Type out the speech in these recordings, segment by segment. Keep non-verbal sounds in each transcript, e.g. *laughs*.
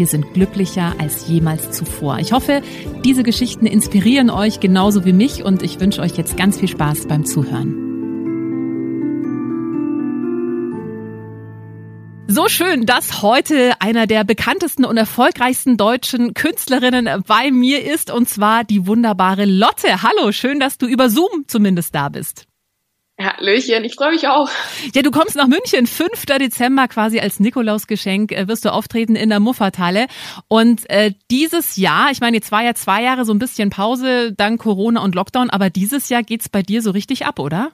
wir sind glücklicher als jemals zuvor. Ich hoffe, diese Geschichten inspirieren euch genauso wie mich und ich wünsche euch jetzt ganz viel Spaß beim Zuhören. So schön, dass heute einer der bekanntesten und erfolgreichsten deutschen Künstlerinnen bei mir ist, und zwar die wunderbare Lotte. Hallo, schön, dass du über Zoom zumindest da bist. Hallöchen, ich freue mich auch. Ja, du kommst nach München, 5. Dezember quasi als Nikolausgeschenk äh, wirst du auftreten in der Muffathalle. Und äh, dieses Jahr, ich meine, jetzt war ja zwei Jahre so ein bisschen Pause, dank Corona und Lockdown, aber dieses Jahr geht's bei dir so richtig ab, oder?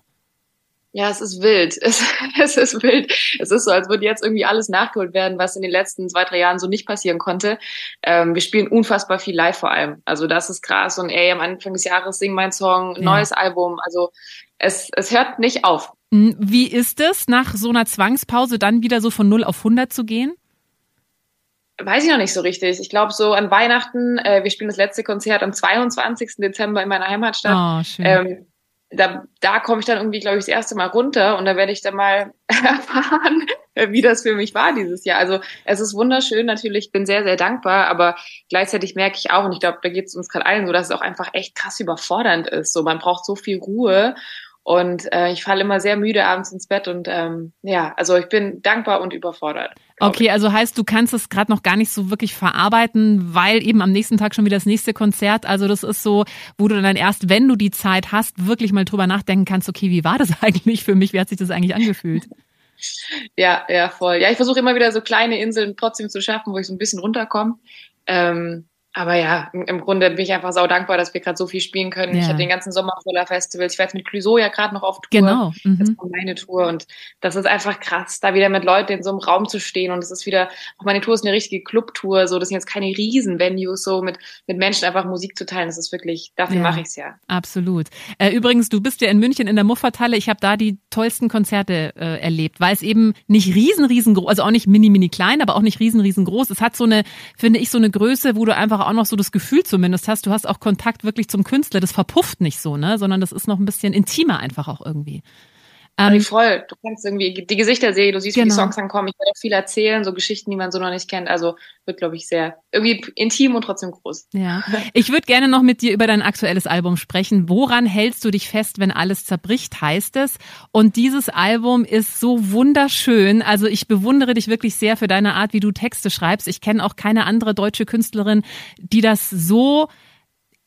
Ja, es ist wild. *laughs* Es, es ist wild. Es ist so, als würde jetzt irgendwie alles nachgeholt werden, was in den letzten zwei, drei Jahren so nicht passieren konnte. Ähm, wir spielen unfassbar viel live vor allem. Also das ist krass. Und ey, am Anfang des Jahres sing mein Song, ja. neues Album. Also es, es hört nicht auf. Hm, wie ist es, nach so einer Zwangspause dann wieder so von 0 auf 100 zu gehen? Weiß ich noch nicht so richtig. Ich glaube, so an Weihnachten, äh, wir spielen das letzte Konzert am 22. Dezember in meiner Heimatstadt. Oh, schön. Ähm, da, da komme ich dann irgendwie, glaube ich, das erste Mal runter und da werde ich dann mal *laughs* erfahren, wie das für mich war dieses Jahr. Also es ist wunderschön, natürlich, bin sehr, sehr dankbar, aber gleichzeitig merke ich auch, und ich glaube, da geht es uns gerade allen so, dass es auch einfach echt krass überfordernd ist. So, man braucht so viel Ruhe und äh, ich falle immer sehr müde abends ins Bett und ähm, ja, also ich bin dankbar und überfordert. Okay, also heißt, du kannst es gerade noch gar nicht so wirklich verarbeiten, weil eben am nächsten Tag schon wieder das nächste Konzert. Also das ist so, wo du dann erst, wenn du die Zeit hast, wirklich mal drüber nachdenken kannst, okay, wie war das *laughs* eigentlich für mich? Wie hat sich das eigentlich angefühlt? *laughs* Ja, ja, voll. Ja, ich versuche immer wieder so kleine Inseln trotzdem zu schaffen, wo ich so ein bisschen runterkomme. Ähm, aber ja, im Grunde bin ich einfach sau dankbar, dass wir gerade so viel spielen können. Ja. Ich hatte den ganzen Sommer voller Festivals. Ich war jetzt mit Clouseau ja gerade noch auf Tour. Genau. Mhm. Das war meine Tour. Und das ist einfach krass, da wieder mit Leuten in so einem Raum zu stehen. Und es ist wieder, auch meine Tour ist eine richtige Clubtour. So, das sind jetzt keine Riesen-Venues, so mit, mit Menschen einfach Musik zu teilen. Das ist wirklich, dafür ja, mache ich es ja. Absolut. Äh, übrigens, du bist ja in München in der Muffathalle. Ich habe da die tollsten Konzerte äh, erlebt, weil es eben nicht riesen, riesengroß, also auch nicht mini, mini klein, aber auch nicht riesen, riesengroß. Es hat so eine, finde ich, so eine Größe, wo du einfach auch noch so das Gefühl zumindest hast, du hast auch Kontakt wirklich zum Künstler. Das verpufft nicht so, ne? Sondern das ist noch ein bisschen intimer einfach auch irgendwie. Ähm, voll. Du kannst irgendwie die Gesichter sehen, du siehst, genau. wie die genau. Songs ankommen. Ich werde viel erzählen, so Geschichten, die man so noch nicht kennt. Also wird, glaube ich, sehr irgendwie intim und trotzdem groß. Ja. *laughs* Ich würde gerne noch mit dir über dein aktuelles Album sprechen. Woran hältst du dich fest, wenn alles zerbricht, heißt es? Und dieses Album ist so wunderschön. Also ich bewundere dich wirklich sehr für deine Art, wie du Texte schreibst. Ich kenne auch keine andere deutsche Künstlerin, die das so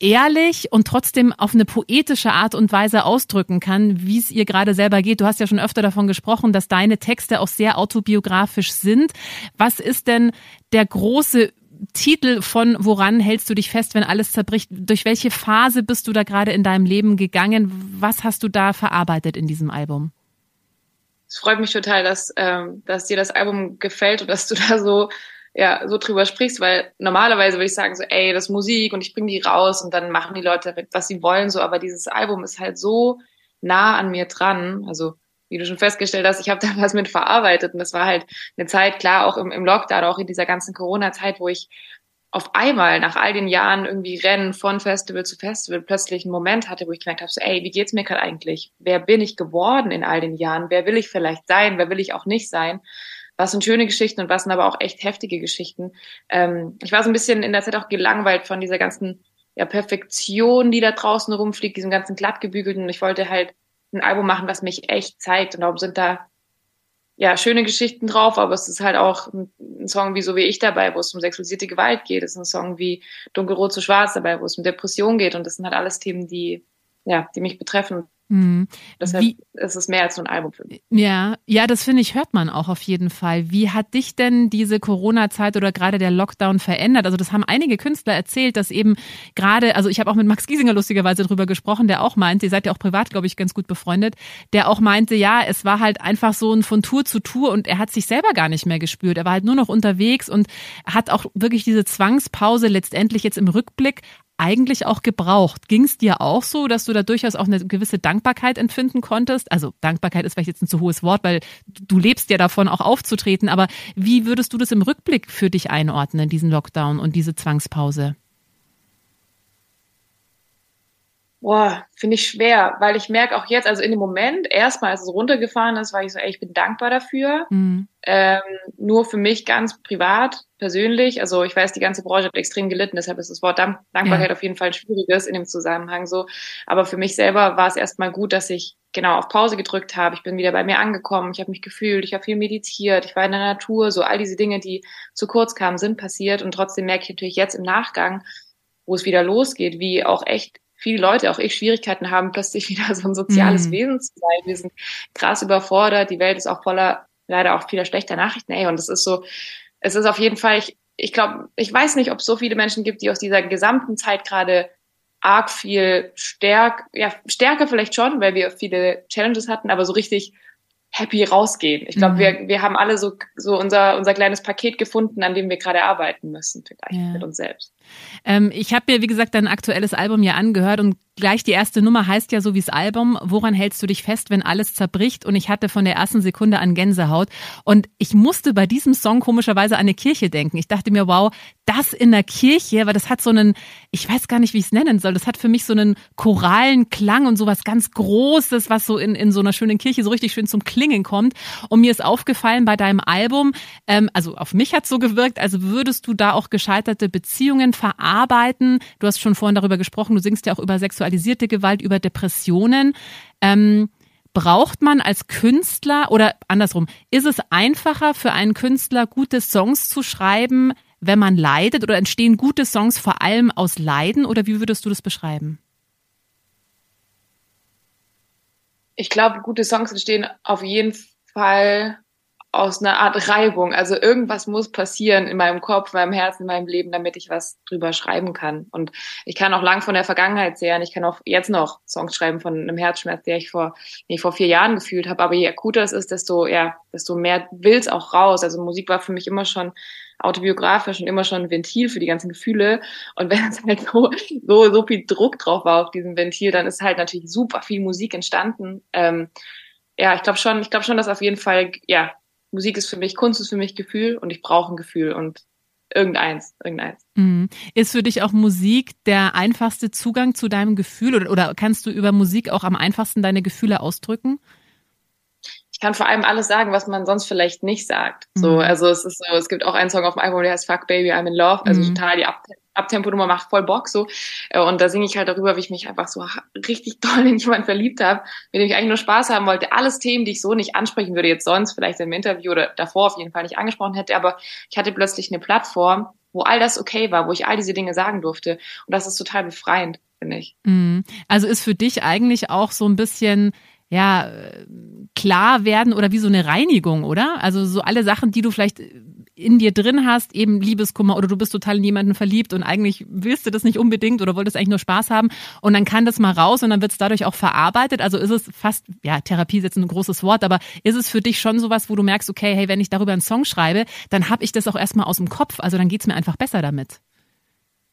ehrlich und trotzdem auf eine poetische Art und Weise ausdrücken kann, wie es ihr gerade selber geht. Du hast ja schon öfter davon gesprochen, dass deine Texte auch sehr autobiografisch sind. Was ist denn der große Titel von Woran hältst du dich fest, wenn alles zerbricht? Durch welche Phase bist du da gerade in deinem Leben gegangen? Was hast du da verarbeitet in diesem Album? Es freut mich total, dass, ähm, dass dir das Album gefällt und dass du da so ja, so drüber sprichst, weil normalerweise würde ich sagen so, ey, das ist Musik und ich bringe die raus und dann machen die Leute damit, was sie wollen, so, aber dieses Album ist halt so nah an mir dran, also wie du schon festgestellt hast, ich habe *laughs* da was mit verarbeitet und das war halt eine Zeit, klar, auch im, im Lockdown, auch in dieser ganzen Corona-Zeit, wo ich auf einmal nach all den Jahren irgendwie Rennen von Festival zu Festival plötzlich einen Moment hatte, wo ich gemerkt habe, so, ey, wie geht's mir gerade eigentlich? Wer bin ich geworden in all den Jahren? Wer will ich vielleicht sein? Wer will ich auch nicht sein? Was sind schöne Geschichten und was sind aber auch echt heftige Geschichten. Ähm, ich war so ein bisschen in der Zeit auch gelangweilt von dieser ganzen ja, Perfektion, die da draußen rumfliegt, diesem ganzen glattgebügelten. Und ich wollte halt ein Album machen, was mich echt zeigt. Und darum sind da ja schöne Geschichten drauf, aber es ist halt auch ein, ein Song wie So wie ich dabei, wo es um sexualisierte Gewalt geht. Es ist ein Song wie Dunkelrot zu Schwarz dabei, wo es um Depression geht. Und das sind halt alles Themen, die ja, die mich betreffen. Mhm. Deshalb Wie, ist es mehr als nur ein Album für mich. Ja, ja, das finde ich, hört man auch auf jeden Fall. Wie hat dich denn diese Corona-Zeit oder gerade der Lockdown verändert? Also das haben einige Künstler erzählt, dass eben gerade, also ich habe auch mit Max Giesinger lustigerweise drüber gesprochen, der auch meinte, ihr seid ja auch privat, glaube ich, ganz gut befreundet, der auch meinte, ja, es war halt einfach so ein von Tour zu Tour und er hat sich selber gar nicht mehr gespürt. Er war halt nur noch unterwegs und hat auch wirklich diese Zwangspause letztendlich jetzt im Rückblick eigentlich auch gebraucht. Ging es dir auch so, dass du da durchaus auch eine gewisse Dankbarkeit empfinden konntest? Also Dankbarkeit ist vielleicht jetzt ein zu hohes Wort, weil du lebst ja davon, auch aufzutreten. Aber wie würdest du das im Rückblick für dich einordnen, diesen Lockdown und diese Zwangspause? Boah, finde ich schwer, weil ich merke auch jetzt, also in dem Moment, erstmal, als es runtergefahren ist, war ich so, ey, ich bin dankbar dafür. Mhm. Ähm, nur für mich ganz privat, persönlich, also ich weiß, die ganze Branche hat extrem gelitten, deshalb ist das Wort Dank Dankbarkeit ja. auf jeden Fall ein schwieriges in dem Zusammenhang so. Aber für mich selber war es erstmal gut, dass ich genau auf Pause gedrückt habe. Ich bin wieder bei mir angekommen, ich habe mich gefühlt, ich habe viel meditiert, ich war in der Natur, so all diese Dinge, die zu kurz kamen, sind passiert und trotzdem merke ich natürlich jetzt im Nachgang, wo es wieder losgeht, wie auch echt viele Leute, auch ich, Schwierigkeiten haben, plötzlich *laughs* wieder so ein soziales mhm. Wesen zu sein. Wir sind krass überfordert. Die Welt ist auch voller, leider auch vieler schlechter Nachrichten. Ey, und es ist so, es ist auf jeden Fall, ich, ich glaube, ich weiß nicht, ob es so viele Menschen gibt, die aus dieser gesamten Zeit gerade arg viel stärk, ja, stärker vielleicht schon, weil wir viele Challenges hatten, aber so richtig happy rausgehen. Ich glaube, mhm. wir, wir haben alle so, so unser, unser kleines Paket gefunden, an dem wir gerade arbeiten müssen, vielleicht ja. mit uns selbst. Ähm, ich habe mir, wie gesagt, dein aktuelles Album ja angehört und gleich die erste Nummer heißt ja so wie das Album, woran hältst du dich fest, wenn alles zerbricht? Und ich hatte von der ersten Sekunde an Gänsehaut. Und ich musste bei diesem Song komischerweise an eine Kirche denken. Ich dachte mir, wow, das in der Kirche, weil das hat so einen, ich weiß gar nicht, wie ich es nennen soll, das hat für mich so einen choralen Klang und sowas ganz Großes, was so in, in so einer schönen Kirche so richtig schön zum Klingen kommt. Und mir ist aufgefallen bei deinem Album, ähm, also auf mich hat so gewirkt, also würdest du da auch gescheiterte Beziehungen verarbeiten. Du hast schon vorhin darüber gesprochen, du singst ja auch über sexualisierte Gewalt, über Depressionen. Ähm, braucht man als Künstler oder andersrum, ist es einfacher für einen Künstler, gute Songs zu schreiben, wenn man leidet oder entstehen gute Songs vor allem aus Leiden oder wie würdest du das beschreiben? Ich glaube, gute Songs entstehen auf jeden Fall aus einer Art Reibung. Also irgendwas muss passieren in meinem Kopf, in meinem Herzen, in meinem Leben, damit ich was drüber schreiben kann. Und ich kann auch lang von der Vergangenheit zehren. Ich kann auch jetzt noch Songs schreiben von einem Herzschmerz, der ich vor, den ich vor vier Jahren gefühlt habe. Aber je akuter es ist, desto, ja, desto mehr will's auch raus. Also Musik war für mich immer schon autobiografisch und immer schon ein Ventil für die ganzen Gefühle. Und *laughs* wenn es halt so, so, so viel Druck drauf war auf diesem Ventil, dann ist halt natürlich super viel Musik entstanden. Ähm, ja, ich glaube schon, ich glaube schon, dass auf jeden Fall, ja, Musik ist für mich, Kunst ist für mich Gefühl und ich brauche ein Gefühl und irgendeins, irgendeins. Mhm. Ist für dich auch Musik der einfachste Zugang zu deinem Gefühl oder, oder kannst du über Musik auch am einfachsten deine Gefühle ausdrücken? Ich kann vor allem alles sagen, was man sonst vielleicht nicht sagt. So, mhm. also es ist so, es gibt auch einen Song auf dem Album, der heißt Fuck Baby, I'm in Love, also mhm. total die Abtempo-Nummer macht voll Bock so. Äh, und da singe ich halt darüber, wie ich mich einfach so *laughs* richtig doll in jemanden verliebt habe, mit dem ich eigentlich nur Spaß haben wollte. Alles Themen, die ich so nicht ansprechen würde, jetzt sonst vielleicht im Interview oder davor auf jeden Fall nicht angesprochen hätte. Aber ich hatte plötzlich eine Plattform, wo all das okay war, wo ich all diese Dinge sagen durfte. Und das ist total befreiend, finde ich. Mhm. Also ist für dich eigentlich auch so ein bisschen ja, klar werden oder wie so eine Reinigung, oder? Also so alle Sachen, die du vielleicht in dir drin hast, eben Liebeskummer oder du bist total in jemanden verliebt und eigentlich willst du das nicht unbedingt oder wolltest eigentlich nur Spaß haben und dann kann das mal raus und dann wird es dadurch auch verarbeitet. Also ist es fast, ja, Therapie ist jetzt ein großes Wort, aber ist es für dich schon sowas, wo du merkst, okay, hey, wenn ich darüber einen Song schreibe, dann habe ich das auch erstmal aus dem Kopf, also dann geht's mir einfach besser damit.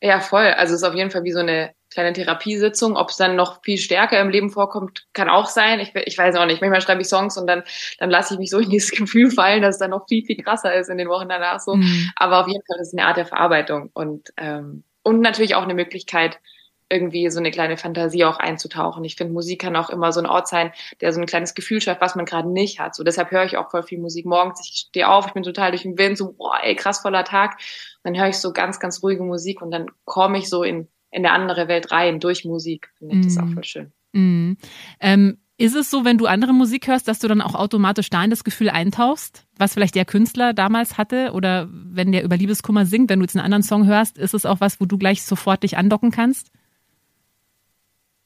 Ja, voll. Also es ist auf jeden Fall wie so eine kleine Therapiesitzung. Ob es dann noch viel stärker im Leben vorkommt, kann auch sein. Ich, ich weiß auch nicht. Manchmal schreibe ich Songs und dann, dann lasse ich mich so in dieses *laughs* Gefühl fallen, dass es dann noch viel, viel krasser ist in den Wochen danach so. Mhm. Aber auf jeden Fall ist es eine Art der Verarbeitung und, ähm, und natürlich auch eine Möglichkeit, irgendwie so eine kleine Fantasie auch einzutauchen. Ich finde, Musik kann auch immer so ein Ort sein, der so ein kleines Gefühl schafft, was man gerade nicht hat. So deshalb höre ich auch voll viel Musik morgens. Ich stehe auf, ich bin total durch den Wind, so boah, ey, krass voller Tag. dann höre ich so ganz, ganz ruhige Musik und dann komme ich so in in eine andere Welt rein durch Musik. Finde ich mm. das auch mhm. voll schön. Mm. Ähm, ist es so, wenn du andere Musik hörst, dass du dann auch automatisch da in das Gefühl eintauchst, was vielleicht der Künstler damals hatte? Oder wenn der über Liebeskummer singt, wenn du jetzt einen anderen Song hörst, ist es auch was, wo du gleich sofort dich andocken kannst?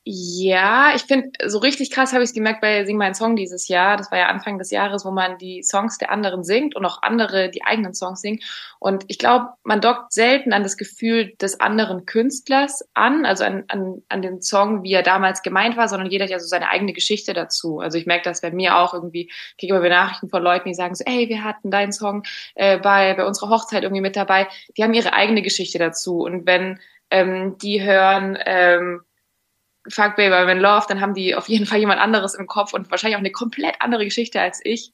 Ja, ich finde, so richtig krass habe ich es gemerkt bei Sing mein Song dieses Jahr. Das war ja Anfang des Jahres, wo man die Songs der anderen singt und auch andere die eigenen Songs singen. Und ich glaube, man dockt selten an das Gefühl des anderen Künstlers an, also an, an, an den Song, wie er damals gemeint war, sondern jeder hat ja so seine eigene Geschichte dazu. Also ich merke das bei mir auch irgendwie gegenüber Nachrichten von Leuten, die sagen so, ey, wir hatten deinen Song äh, bei, bei unserer Hochzeit irgendwie mit dabei. Die haben ihre eigene Geschichte dazu. Und wenn ähm, die hören, ähm, Fuck Baby I'm in Love, dann haben die auf jeden Fall jemand anderes im Kopf und wahrscheinlich auch eine komplett andere Geschichte als ich.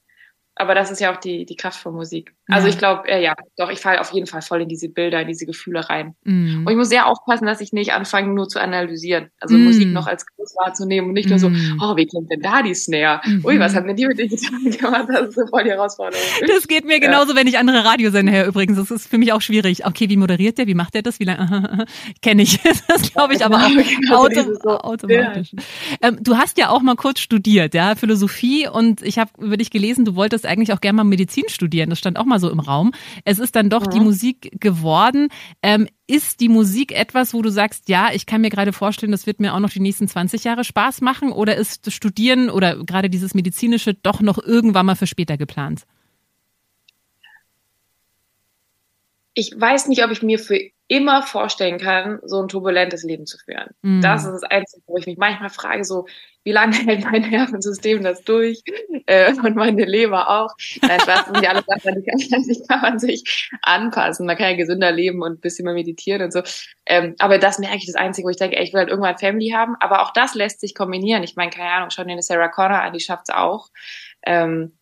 Aber das ist ja auch die, die Kraft von Musik. Also ich glaube, äh, ja, doch, ich falle auf jeden Fall voll in diese Bilder, in diese Gefühle rein. Mm. Und ich muss sehr aufpassen, dass ich nicht anfange, nur zu analysieren. Also mm. Musik noch als groß wahrzunehmen und nicht nur so, mm. oh, wie kommt denn da die Snare? -hmm. Ui, was hat denn die mit den Gitarren *laughs* gemacht? Das ist so voll die Herausforderung. Das geht mir genauso, ja. wenn ich andere Radiosender höre übrigens. Das ist für mich auch schwierig. Okay, wie moderiert der? Wie macht der das? Wie lange? *laughs* Kenne ich. *laughs* Das glaube ich aber auch genau, auto so automatisch. Ja. Ähm, du hast ja auch mal kurz studiert, ja, Philosophie und ich habe über dich gelesen, du wolltest eigentlich auch gerne mal Medizin studieren. Das stand auch mal so im Raum. Es ist dann doch ja. die Musik geworden. Ähm, ist die Musik etwas, wo du sagst, ja, ich kann mir gerade vorstellen, das wird mir auch noch die nächsten 20 Jahre Spaß machen? Oder ist das Studieren oder gerade dieses medizinische doch noch irgendwann mal für später geplant? Ich weiß nicht, ob ich mir für immer vorstellen kann, so ein turbulentes Leben zu führen. Mm. Das ist das Einzige, wo ich mich manchmal frage, so, wie lange *laughs* hält mein Nervensystem das durch? Äh, und meine Leber auch. Nein, das sind ja alles Sachen, die kann, die *laughs* kann man sich anpassen. Man kann ja gesünder leben und ein bisschen mehr meditieren und so. Ähm, aber das merke ich das Einzige, wo ich denke, ey, ich will halt irgendwann Family haben. Aber auch das lässt sich kombinieren. Ich meine, keine Ahnung, schon eine Sarah Connor an, die schafft's auch. Ähm,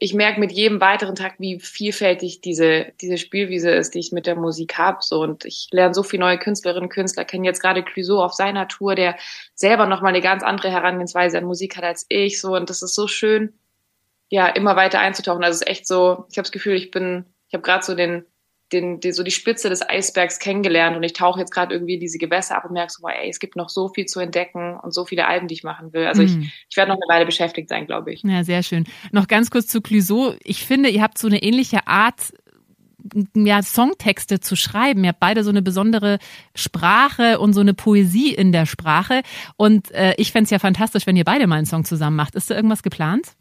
ich merke mit jedem weiteren Tag, wie vielfältig diese, diese Spielwiese ist, die ich mit der Musik habe. So, und ich lerne so viele neue Künstlerinnen und Künstler kennen. Jetzt gerade Clouseau auf seiner Tour, der selber nochmal eine ganz andere Herangehensweise an Musik hat als ich. So, und das ist so schön, ja, immer weiter einzutauchen. Also es ist echt so, ich habe das Gefühl, ich bin, ich habe gerade so den den, den, so die Spitze des Eisbergs kennengelernt und ich tauche jetzt gerade irgendwie diese Gewässer ab und merke so, ey, es gibt noch so viel zu entdecken und so viele Alben, die ich machen will. Also mm. ich, mhm. ich werde noch eine Weile beschäftigt sein, glaube ich. Ja, sehr schön. Noch ganz kurz zu Clouseau. Ich finde, ihr habt so eine ähnliche Art, ja, Songtexte zu schreiben. Ihr habt beide so eine besondere Sprache und so eine Poesie in der Sprache. Und äh, ich fände es ja fantastisch, wenn ihr beide mal einen Song zusammen macht. Ist da irgendwas geplant?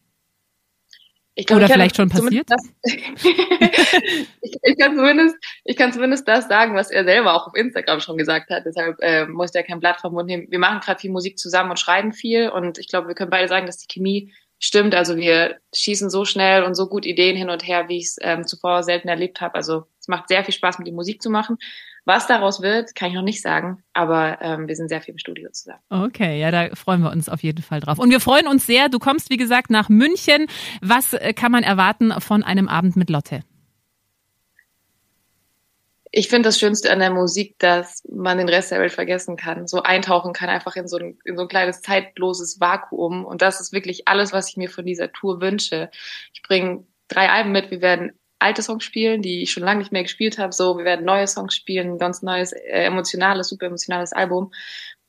Glaub, Oder vielleicht schon passiert? Das, *laughs* ich, ich, kann zumindest, ich kann zumindest das sagen, was er selber auch auf Instagram schon gesagt hat. Deshalb äh, muss er kein Blatt vom Mund nehmen. Wir machen gerade viel Musik zusammen und schreiben viel. Und ich glaube, wir können beide sagen, dass die Chemie stimmt. Also wir schießen so schnell und so gut Ideen hin und her, wie ich es ähm, zuvor selten erlebt habe. Also es macht sehr viel Spaß, mit ihm Musik zu machen. Was daraus wird, kann ich noch nicht sagen, aber ähm, wir sind sehr viel im Studio zusammen. Okay, ja, da freuen wir uns auf jeden Fall drauf. Und wir freuen uns sehr, du kommst, wie gesagt, nach München. Was äh, kann man erwarten von einem Abend mit Lotte? ich finde das Schönste an der Musik, dass man den Rest der Welt vergessen kann, so eintauchen kann, einfach in so ein, in so ein kleines zeitloses Vakuum. Und das ist wirklich alles, was ich mir von dieser Tour wünsche. Ich bringe drei Alben mit. Wir werden alte Songs spielen, die ich schon lange nicht mehr gespielt habe. So, wir werden neue Songs spielen, ein ganz neues, äh, emotionales, super emotionales Album.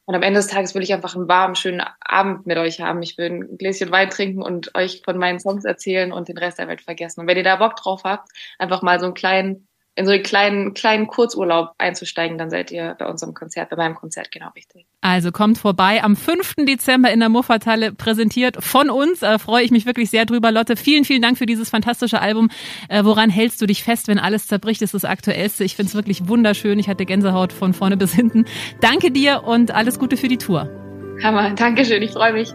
Und am Ende des Tages will ich einfach einen warmen, schönen Abend mit euch haben. Ich will ein Gläschen Wein trinken und euch von meinen Songs erzählen und den Rest der Welt vergessen. Und wenn ihr da Bock drauf habt, einfach mal so einen kleinen in so einen kleinen, kleinen Kurzurlaub einzusteigen, dann seid ihr bei unserem Konzert, bei meinem Konzert genau richtig. Also kommt vorbei am 5. Dezember in der Muffathalle, präsentiert von uns. Äh, freue ich mich wirklich sehr drüber, Lotte. Vielen, vielen Dank für dieses fantastische Album. Äh, woran hältst du dich fest, wenn alles zerbricht? Das ist das Aktuellste. Ich finde es wirklich wunderschön. Ich hatte Gänsehaut von vorne bis hinten. Danke dir und alles Gute für die Tour. Hammer, Dankeschön, ich freue mich.